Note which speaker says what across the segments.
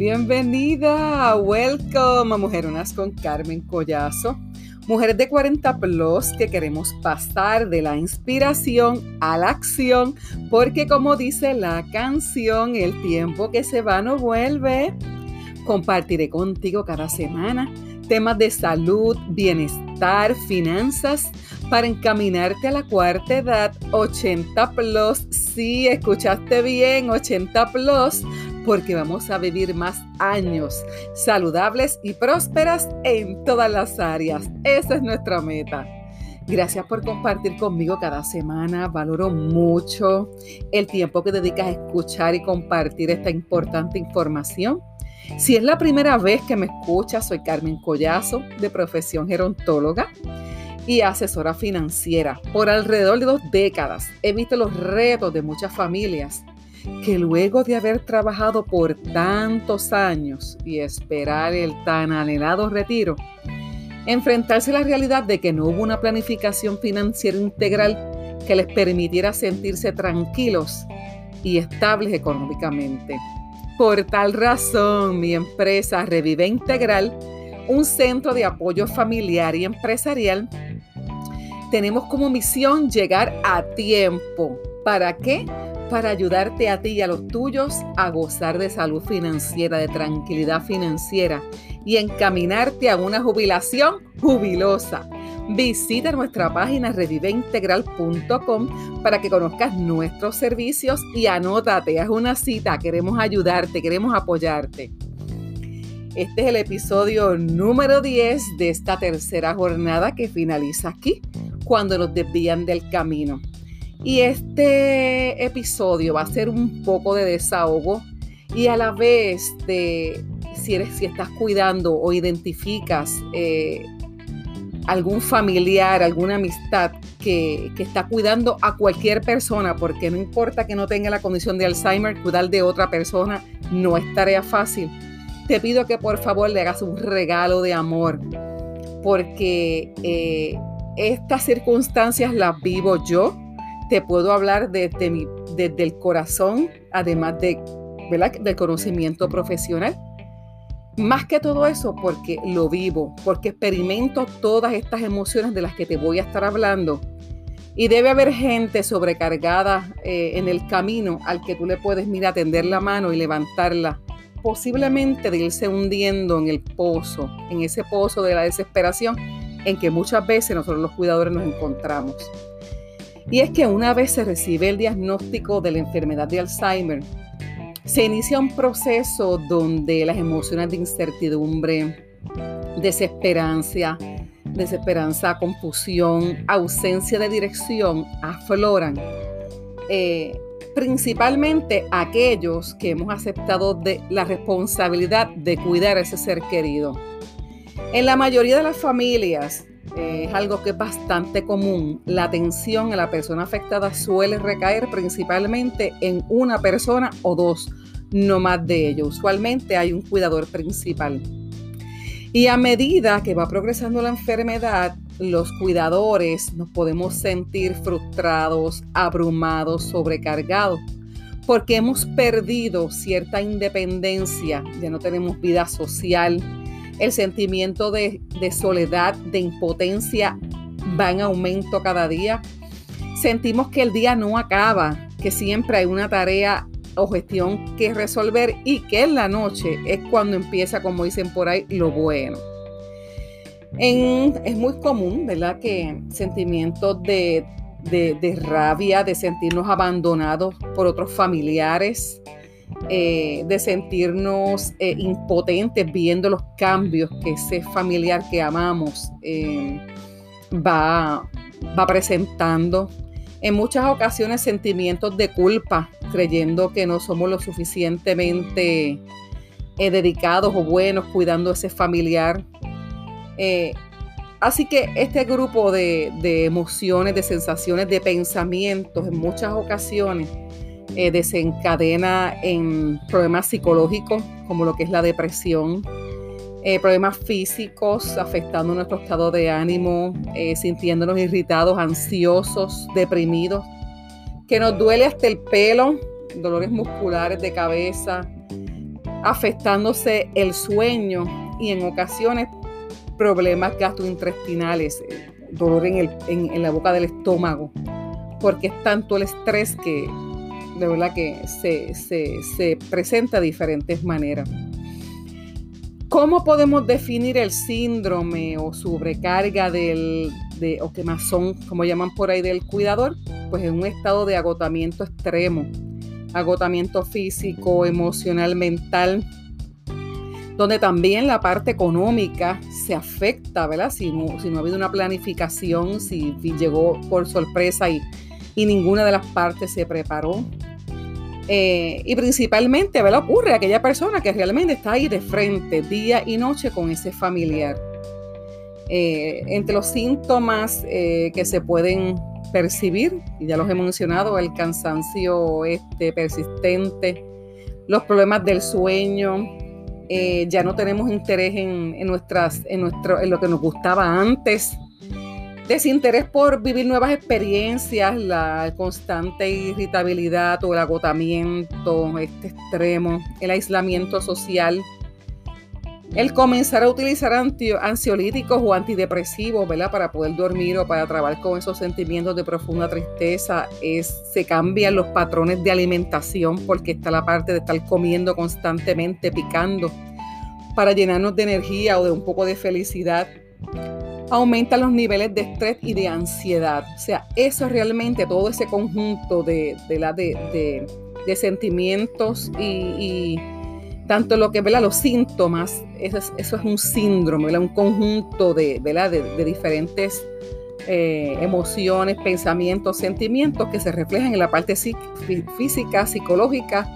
Speaker 1: Bienvenida, welcome a Mujeronas con Carmen Collazo. Mujeres de 40 plus que queremos pasar de la inspiración a la acción, porque como dice la canción, el tiempo que se va no vuelve. Compartiré contigo cada semana temas de salud, bienestar, finanzas, para encaminarte a la cuarta edad, 80 plus. Sí, escuchaste bien, 80 plus porque vamos a vivir más años saludables y prósperas en todas las áreas. Esa es nuestra meta. Gracias por compartir conmigo cada semana. Valoro mucho el tiempo que dedicas a escuchar y compartir esta importante información. Si es la primera vez que me escuchas, soy Carmen Collazo, de profesión gerontóloga y asesora financiera. Por alrededor de dos décadas he visto los retos de muchas familias que luego de haber trabajado por tantos años y esperar el tan anhelado retiro, enfrentarse a la realidad de que no hubo una planificación financiera integral que les permitiera sentirse tranquilos y estables económicamente. Por tal razón, mi empresa Revive Integral, un centro de apoyo familiar y empresarial, tenemos como misión llegar a tiempo. ¿Para qué? Para ayudarte a ti y a los tuyos a gozar de salud financiera, de tranquilidad financiera y encaminarte a una jubilación jubilosa. Visita nuestra página reviveintegral.com para que conozcas nuestros servicios y anótate, haz una cita, queremos ayudarte, queremos apoyarte. Este es el episodio número 10 de esta tercera jornada que finaliza aquí, cuando nos desvían del camino. Y este episodio va a ser un poco de desahogo y a la vez de si, eres, si estás cuidando o identificas eh, algún familiar, alguna amistad que, que, está cuidando a cualquier persona, porque no importa que no tenga la condición de Alzheimer, cuidar de otra persona no es tarea fácil. Te pido que por favor le hagas un regalo de amor, porque eh, estas circunstancias las vivo yo te puedo hablar desde, mi, desde el corazón, además de, del conocimiento profesional. Más que todo eso, porque lo vivo, porque experimento todas estas emociones de las que te voy a estar hablando. Y debe haber gente sobrecargada eh, en el camino al que tú le puedes, mira, tender la mano y levantarla, posiblemente de irse hundiendo en el pozo, en ese pozo de la desesperación en que muchas veces nosotros los cuidadores nos encontramos. Y es que una vez se recibe el diagnóstico de la enfermedad de Alzheimer, se inicia un proceso donde las emociones de incertidumbre, desesperanza, desesperanza, confusión, ausencia de dirección afloran. Eh, principalmente aquellos que hemos aceptado de la responsabilidad de cuidar a ese ser querido. En la mayoría de las familias, eh, es algo que es bastante común. La atención a la persona afectada suele recaer principalmente en una persona o dos, no más de ello. Usualmente hay un cuidador principal. Y a medida que va progresando la enfermedad, los cuidadores nos podemos sentir frustrados, abrumados, sobrecargados, porque hemos perdido cierta independencia, ya no tenemos vida social, el sentimiento de, soledad, de impotencia va en aumento cada día. Sentimos que el día no acaba, que siempre hay una tarea o gestión que resolver y que en la noche es cuando empieza, como dicen por ahí, lo bueno. es muy común, ¿verdad? Que sentimientos de, rabia, de sentirnos abandonados por otros familiares, eh, de sentirnos eh, impotentes viendo los cambios que ese familiar que amamos eh, va, va presentando. En muchas ocasiones sentimientos de culpa, creyendo que no somos lo suficientemente dedicados o buenos cuidando a ese familiar. Así que este grupo de, de, emociones, de sensaciones, de pensamientos en muchas ocasiones eh, desencadena en problemas psicológicos como lo que es la depresión, eh, problemas físicos afectando nuestro estado de ánimo, eh, sintiéndonos irritados, ansiosos, deprimidos, que nos duele hasta el pelo, dolores musculares de cabeza, afectándose el sueño y en ocasiones problemas gastrointestinales, dolor en, en, la boca del estómago, porque es tanto el estrés que de verdad que se, se presenta de diferentes maneras. ¿Cómo podemos definir el síndrome o sobrecarga del, de, o quemazón, como llaman por ahí, del cuidador? Pues es un estado de agotamiento extremo, agotamiento físico, emocional, mental, donde también la parte económica se afecta, ¿verdad? Si no, si no ha habido una planificación, si llegó por sorpresa y, y ninguna de las partes se preparó. Eh, y principalmente, ¿verdad? Ocurre aquella persona que realmente está ahí de frente, día y noche con ese familiar. Eh, entre los síntomas eh, que se pueden percibir, y ya los he mencionado, el cansancio este, persistente, los problemas del sueño, ya no tenemos interés en, nuestras, en, nuestro, en lo que nos gustaba antes, desinterés por vivir nuevas experiencias, la constante irritabilidad o el agotamiento este extremo, el aislamiento social, el comenzar a utilizar ansiolíticos o antidepresivos, ¿verdad? Para poder dormir o para trabajar con esos sentimientos de profunda tristeza, es, se cambian los patrones de alimentación porque está la parte de estar comiendo constantemente, picando, para llenarnos de energía o de un poco de felicidad aumenta los niveles de estrés y de ansiedad. O sea, eso es realmente todo ese conjunto de, la, de, sentimientos y, tanto lo que ¿verdad? los síntomas, eso es, un síndrome, un conjunto de, de, diferentes eh, emociones, pensamientos, sentimientos que se reflejan en la parte física, psicológica,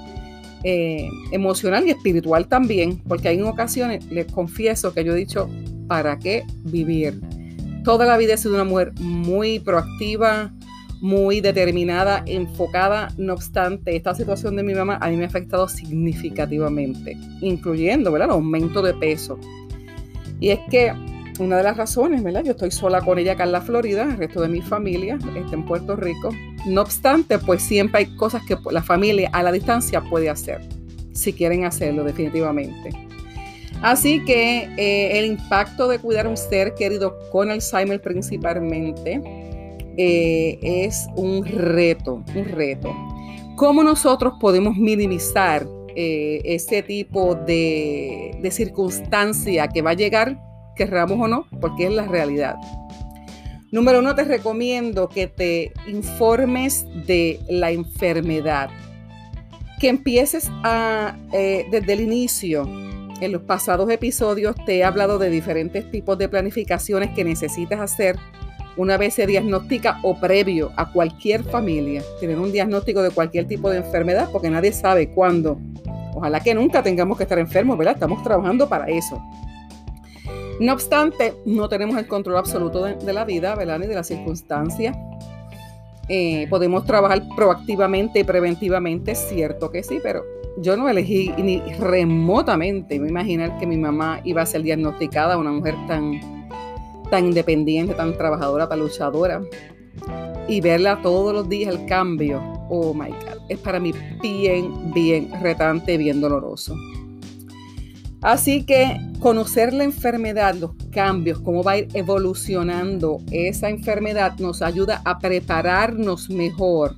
Speaker 1: eh, emocional y espiritual también, porque hay en ocasiones, les confieso que yo he dicho, ¿para qué vivir? Toda la vida he sido una mujer muy proactiva, muy determinada, enfocada. No obstante, esta situación de mi mamá a mí me ha afectado significativamente, incluyendo ¿verdad? el aumento de peso. Y es que una de las razones, ¿verdad? Yo estoy sola con ella acá en la Florida, el resto de mi familia está en Puerto Rico. No obstante, pues siempre hay cosas que la familia a la distancia puede hacer, si quieren hacerlo definitivamente. Así que eh, el impacto de cuidar a un ser querido con Alzheimer principalmente eh, es un reto, un reto. ¿Cómo nosotros podemos minimizar eh, ese tipo de, de circunstancia que va a llegar, querramos o no, porque es la realidad? Número uno, te recomiendo que te informes de la enfermedad, que empieces a, desde el inicio en los pasados episodios te he hablado de diferentes tipos de planificaciones que necesitas hacer una vez se diagnostica o previo a cualquier familia, tener un diagnóstico de cualquier tipo de enfermedad, porque nadie sabe cuándo. Ojalá que nunca tengamos que estar enfermos, ¿verdad? Estamos trabajando para eso. No obstante, no tenemos el control absoluto de, la vida, ¿verdad? Ni de las circunstancias. Eh, podemos trabajar proactivamente y preventivamente, cierto que sí, pero yo no elegí ni remotamente me imaginar que mi mamá iba a ser diagnosticada una mujer tan, tan independiente, tan trabajadora, tan luchadora. Y verla todos los días el cambio, oh my God, es para mí bien, bien retante, bien doloroso. Así que conocer la enfermedad, los cambios, cómo va a ir evolucionando esa enfermedad nos ayuda a prepararnos mejor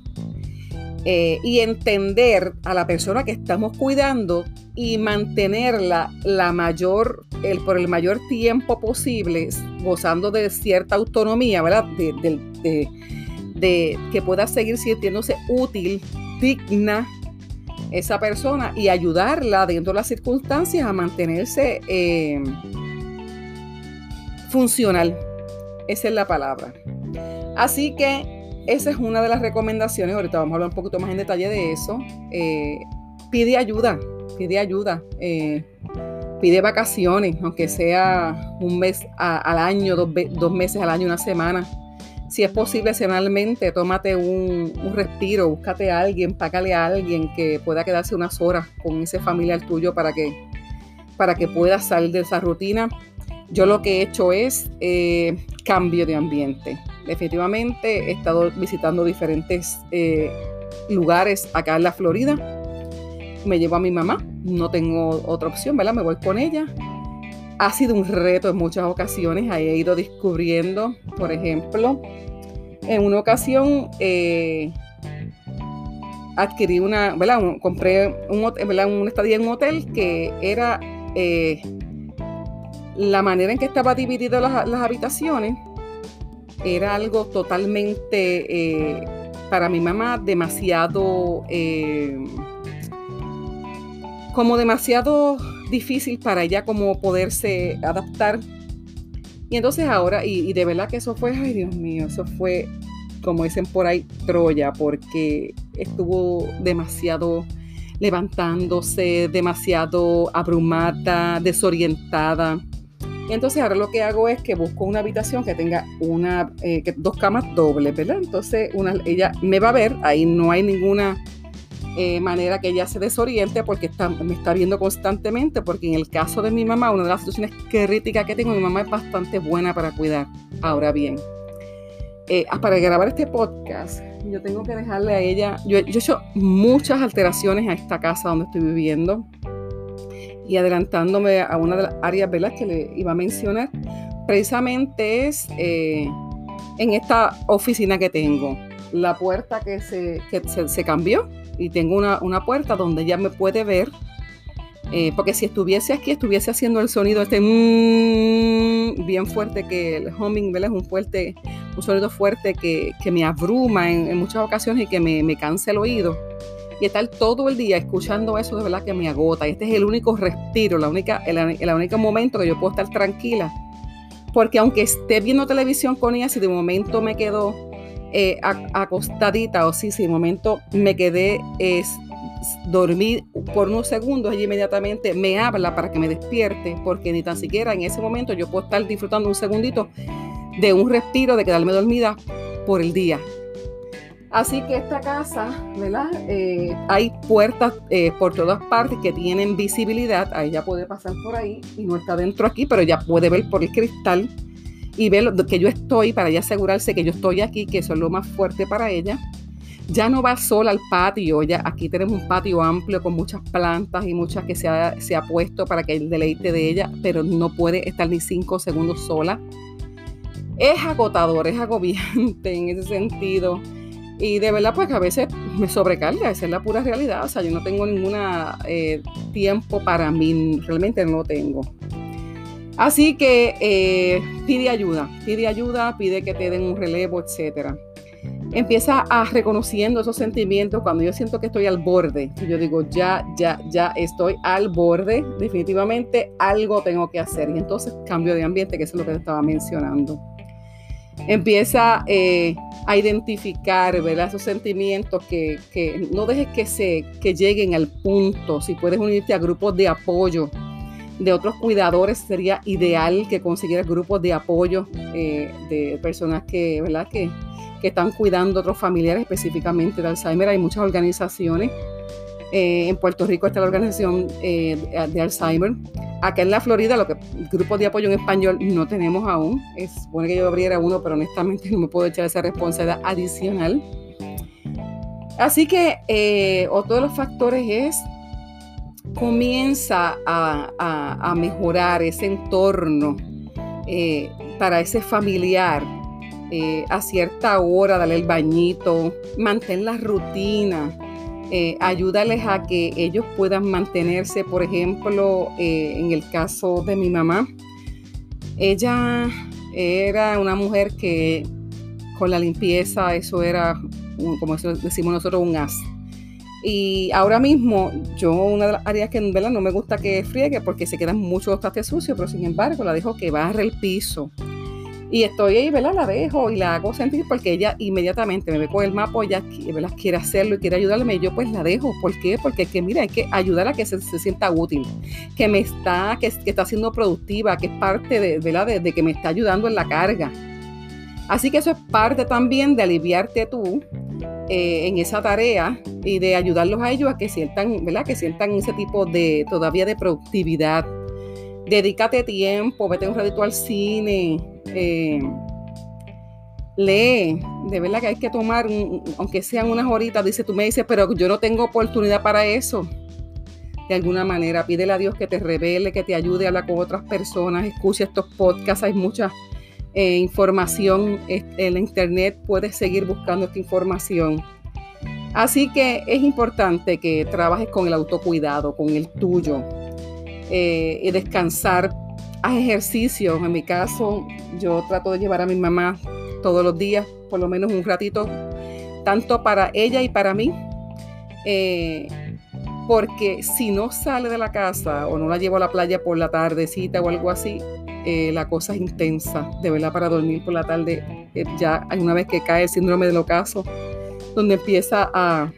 Speaker 1: eh, y entender a la persona que estamos cuidando y mantenerla la mayor, por el mayor tiempo posible, gozando de cierta autonomía, ¿verdad? De, que pueda seguir sintiéndose útil, digna esa persona y ayudarla dentro de las circunstancias a mantenerse eh, funcional. Esa es la palabra. Así que esa es una de las recomendaciones. Ahorita vamos a hablar un poquito más en detalle de eso. Eh, pide ayuda, pide ayuda. Eh, pide vacaciones, aunque sea un mes al año, dos, meses al año, una semana. Si es posible, semanalmente, tómate un, respiro, búscate a alguien, págale a alguien que pueda quedarse unas horas con ese familiar tuyo para que, para que puedas salir de esa rutina. Yo lo que he hecho es eh, cambio de ambiente definitivamente he estado visitando diferentes eh, lugares acá en la Florida. Me llevo a mi mamá, no tengo otra opción, ¿verdad? Me voy con ella. Ha sido un reto en muchas ocasiones, ahí he ido descubriendo, por ejemplo, en una ocasión eh, adquirí una, ¿verdad? compré un, ¿verdad? una estadía en un hotel que era eh, la manera en que estaba dividido las, habitaciones era algo totalmente eh, para mi mamá demasiado como demasiado difícil para ella como poderse adaptar y entonces ahora y, de verdad que eso fue ay Dios mío eso fue como dicen por ahí Troya porque estuvo demasiado levantándose, demasiado abrumada, desorientada. Y entonces ahora lo que hago es que busco una habitación que tenga una, eh, dos camas dobles, ¿verdad? Entonces ella me va a ver, ahí no hay ninguna eh, manera que ella se desoriente porque está, me está viendo constantemente, porque en el caso de mi mamá, una de las situaciones críticas que tengo, mi mamá es bastante buena para cuidar. Ahora bien, eh, para grabar este podcast, yo tengo que dejarle a ella, yo, yo he hecho muchas alteraciones a esta casa donde estoy viviendo y adelantándome a una de las áreas ¿verdad? que le iba a mencionar, precisamente es eh, en esta oficina que tengo. La puerta que se, que se, cambió y tengo una, una, puerta donde ella me puede ver. Eh, porque si estuviese aquí, estuviese haciendo el sonido este mmm, bien fuerte que el humming, ¿verdad? Es un fuerte, un sonido fuerte que, que me abruma en, en, muchas ocasiones y que me, me cansa el oído y estar todo el día escuchando eso de verdad que me agota. Y este es el único respiro, la única, el, el único momento que yo puedo estar tranquila. Porque aunque esté viendo televisión con ella, si de momento me quedo eh, acostadita o si de momento me quedé es, dormir por unos segundos, ella inmediatamente me habla para que me despierte, porque ni tan siquiera en ese momento yo puedo estar disfrutando un segundito de un respiro, de quedarme dormida por el día. Así que esta casa, ¿verdad? Eh, hay puertas eh, por todas partes que tienen visibilidad. Ahí ella puede pasar por ahí y no está dentro aquí, pero ya puede ver por el cristal y ver que yo estoy para ella asegurarse que yo estoy aquí, que eso es lo más fuerte para ella. Ya no va sola al patio, ya aquí tenemos un patio amplio con muchas plantas y muchas que se ha, se ha puesto para que el deleite de ella, pero no puede estar ni cinco segundos sola. Es agotador, es agobiante en ese sentido. Y de verdad, pues que a veces me sobrecarga, esa es la pura realidad. O sea, yo no tengo ningún eh, tiempo para mí, realmente no lo tengo. Así que eh, pide ayuda, pide ayuda, pide que te den un relevo, etc. Empieza a reconociendo esos sentimientos cuando yo siento que estoy al borde. Yo digo, ya, ya, ya estoy al borde, definitivamente algo tengo que hacer. Y entonces cambio de ambiente, que eso es lo que te estaba mencionando. Empieza eh, a identificar esos sentimientos que, que, no dejes que, se, que lleguen al punto. Si puedes unirte a grupos de apoyo de otros cuidadores, sería ideal que consiguieras grupos de apoyo eh, de personas que, ¿verdad? Que, que están cuidando otros familiares, específicamente de Alzheimer. Hay muchas organizaciones eh, en Puerto Rico está la organización eh, de Alzheimer. Acá en la Florida, lo que grupos de apoyo en español no tenemos aún. Es bueno que yo abriera uno, pero honestamente no me puedo echar esa responsabilidad adicional. Así que otro de los factores es comienza a, mejorar ese entorno para ese familiar. a cierta hora, darle el bañito, mantén la rutina, eh, ayúdales a que ellos puedan mantenerse, por ejemplo, eh, en el caso de mi mamá, ella era una mujer que con la limpieza, eso era, como decimos nosotros, un as. Y ahora mismo, yo una de las áreas que verdad no me gusta que friegue porque se quedan muchos trastes sucios, pero sin embargo la dejo que barre el piso y estoy ahí, ¿verdad? La dejo y la hago sentir porque ella inmediatamente me ve con el mapa, ella ¿verdad? quiere hacerlo y quiere ayudarme. Y yo pues la dejo. ¿Por qué? Porque que, mira, hay que ayudar a que se, sienta útil, que me está, que, está siendo productiva, que es parte de, ¿verdad? De, que me está ayudando en la carga. Así que eso es parte también de aliviarte tú eh, en esa tarea y de ayudarlos a ellos a que sientan, ¿verdad? Que sientan ese tipo de todavía de productividad. Dedícate tiempo, vete un ratito al cine, eh, lee, de verdad que hay que tomar, aunque sean unas horitas, dice, tú me dices, pero yo no tengo oportunidad para eso. de alguna manera. Pídele a Dios que te revele, que te ayude a hablar con otras personas. Escucha estos podcasts, hay mucha eh, información en la internet. Puedes seguir buscando esta información. Así que es importante que trabajes con el autocuidado, con el tuyo, eh, y descansar. Haz ejercicio. En mi caso, yo trato de llevar a mi mamá todos los días, por lo menos un ratito, tanto para ella y para mí. Eh, porque si no sale de la casa o no la llevo a la playa por la tardecita o algo así, eh, la cosa es intensa, de verdad, para dormir por la tarde, eh, ya una vez que cae el síndrome del ocaso, donde empieza a,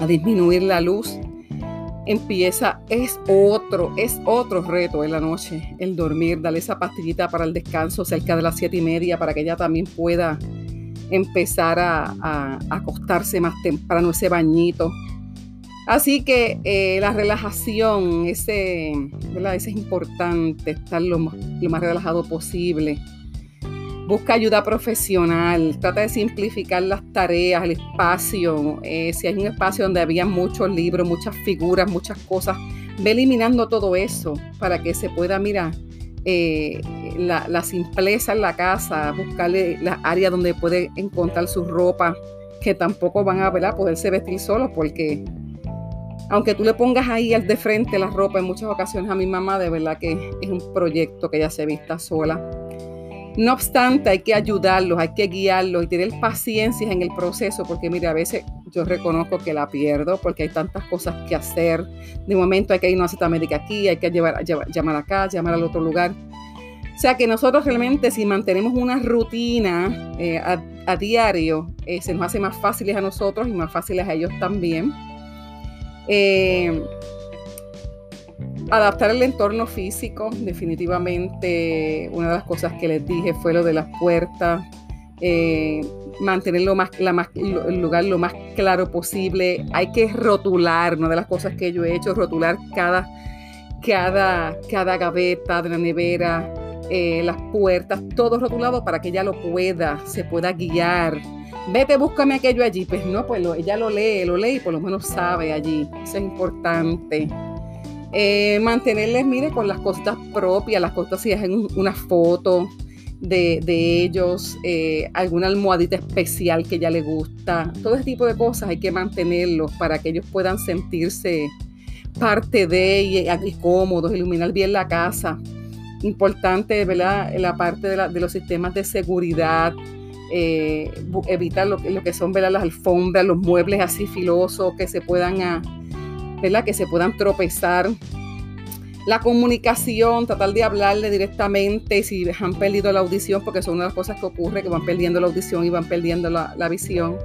Speaker 1: a disminuir la luz, empieza, es otro, es otro reto en la noche, el dormir, darle esa pastillita para el descanso cerca de las siete y media para que ella también pueda empezar a acostarse más temprano, ese bañito Así que eh, la relajación, ese, es importante, estar lo más, relajado posible. Busca ayuda profesional, trata de simplificar las tareas, el espacio. Eh, si hay un espacio donde había muchos libros, muchas figuras, muchas cosas, ve eliminando todo eso para que se pueda mirar eh, la, simpleza en la casa, buscarle la área donde puede encontrar su ropa, que tampoco van a poderse vestir solos porque aunque tú le pongas ahí al de frente la ropa en muchas ocasiones a mi mamá, de verdad que es un proyecto que ella se vista sola. No obstante, hay que ayudarlos, hay que guiarlos y tener paciencia en el proceso, porque mira, a veces yo reconozco que la pierdo porque hay tantas cosas que hacer. De momento hay que ir a una cita médica aquí, hay que llevar, llamar acá, llamar al otro lugar. O sea que nosotros realmente si mantenemos una rutina eh, a, diario, eh, se nos hace más fáciles a nosotros y más fáciles a ellos también. Eh, adaptar el entorno físico, definitivamente una de las cosas que les dije fue lo de las puertas, eh, mantener más, el lugar lo más claro posible. Hay que rotular, una de las cosas que yo he hecho, rotular cada, cada, cada gaveta de la nevera, eh, las puertas, todo rotulado para que ella lo pueda, se pueda guiar vete, búscame aquello allí. Pues no, pues ella lo lee, lo lee y por lo menos sabe allí. Eso es importante. Eh, mantenerles, mire, con las costas propias, las costas si hacen una foto de, ellos, eh, alguna almohadita especial que ella le gusta. Todo ese tipo de cosas hay que mantenerlos para que ellos puedan sentirse parte de y, y cómodos, iluminar bien la casa. Importante, ¿verdad? La parte de, de los sistemas de seguridad, eh, evitar lo, que son las alfombras, los muebles así filosos que se puedan, ah, que se puedan tropezar. La comunicación, tratar de hablarle directamente si han perdido la audición, porque son una de las cosas que ocurre, que van perdiendo la audición y van perdiendo la visión.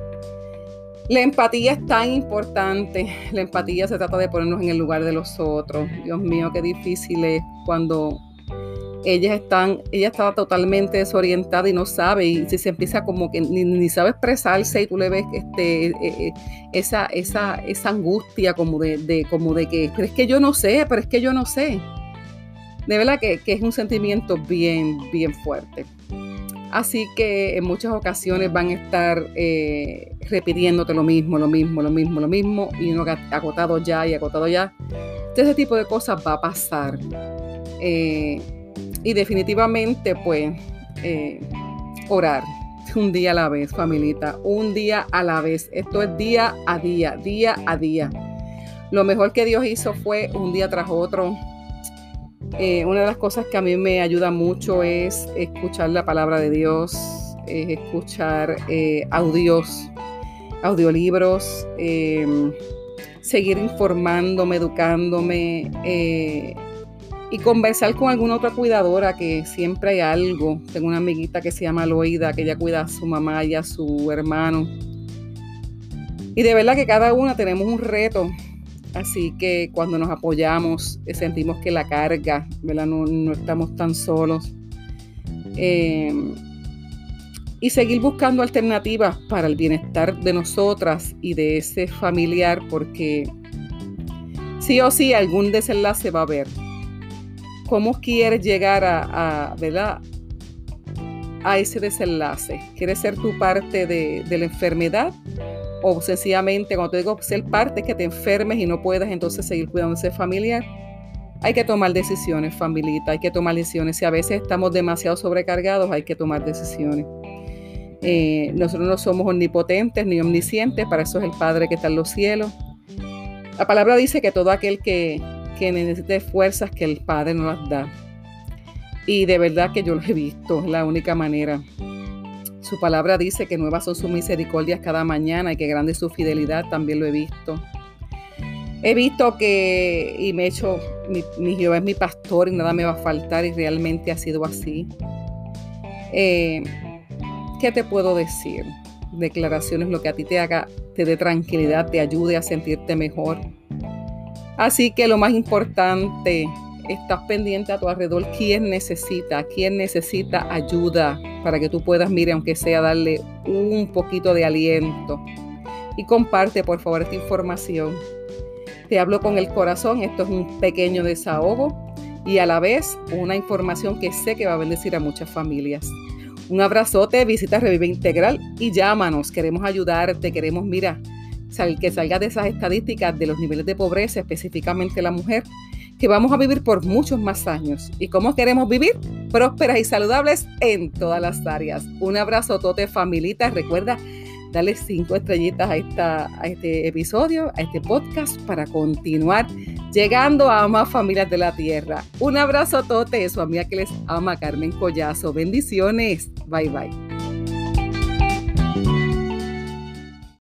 Speaker 1: La empatía es tan importante. La empatía se trata de ponernos en el lugar de los otros. Dios mío, qué difícil es cuando ellas están, ella estaba totalmente desorientada y no sabe, y si se empieza como que ni, sabe expresarse y tú le ves este, eh, eh, esa, esa, esa angustia como de, como de que, pero es que yo no sé, pero es que yo no sé. De verdad que, es un sentimiento bien, bien fuerte. Así que en muchas ocasiones van a estar eh, repitiéndote lo mismo, lo mismo, lo mismo, lo mismo, y uno agotado ya y agotado ya. Ese tipo de cosas va a pasar. Y definitivamente, pues, eh, orar un día a la vez, familita, un día a la vez. Esto es día a día, día a día. Lo mejor que Dios hizo fue un día tras otro. Eh, una de las cosas que a mí me ayuda mucho es escuchar la palabra de Dios, es escuchar eh, audios, audiolibros, seguir informándome, educándome y conversar con alguna otra cuidadora que siempre hay algo. Tengo una amiguita que se llama Loida, que ella cuida a su mamá y a su hermano. Y de verdad que cada una tenemos un reto. Así que cuando nos apoyamos, eh, sentimos que la carga, ¿verdad? No, estamos tan solos. Eh, y seguir buscando alternativas para el bienestar de nosotras y de ese familiar, porque sí o sí algún desenlace va a haber cómo quieres llegar a, ¿verdad? a ese desenlace. ¿Quieres ser tu parte de, la enfermedad o sencillamente, cuando te digo ser parte, es que te enfermes y no puedas entonces seguir cuidando ese familiar. Hay que tomar decisiones, familita, hay que tomar decisiones. Si a veces estamos demasiado sobrecargados, hay que tomar decisiones. Eh, nosotros no somos omnipotentes ni omniscientes, para eso es el Padre que está en los cielos. La palabra dice que todo aquel que, que necesite fuerzas, que el Padre no las da. Y de verdad que yo lo he visto, es la única manera. Su palabra dice que nuevas son sus misericordias cada mañana y que grande es su fidelidad, también lo he visto. He visto que, y me he hecho, mi, Jehová es mi pastor y nada me va a faltar y realmente ha sido así. Eh, ¿Qué te puedo decir? Declaraciones, lo que a ti te haga, te dé tranquilidad, te ayude a sentirte mejor. Así que lo más importante, estás pendiente a tu alrededor, quién necesita, quién necesita ayuda para que tú puedas, mire, aunque sea darle un poquito de aliento. Y comparte, por favor, esta información. Te hablo con el corazón, esto es un pequeño desahogo y a la vez una información que sé que va a bendecir a muchas familias. Un abrazote, visita Revive Integral y llámanos. Queremos ayudarte, queremos, mira, que salga de esas estadísticas de los niveles de pobreza, específicamente la mujer, que vamos a vivir por muchos más años. ¿Y cómo queremos vivir? Prósperas y saludables en todas las áreas. Un abrazo, tote familita. Recuerda darle cinco estrellitas a, esta, a este episodio, a este podcast, para continuar llegando a más familias de la tierra. Un abrazo, tote, su amiga que les ama, Carmen Collazo. Bendiciones. Bye bye.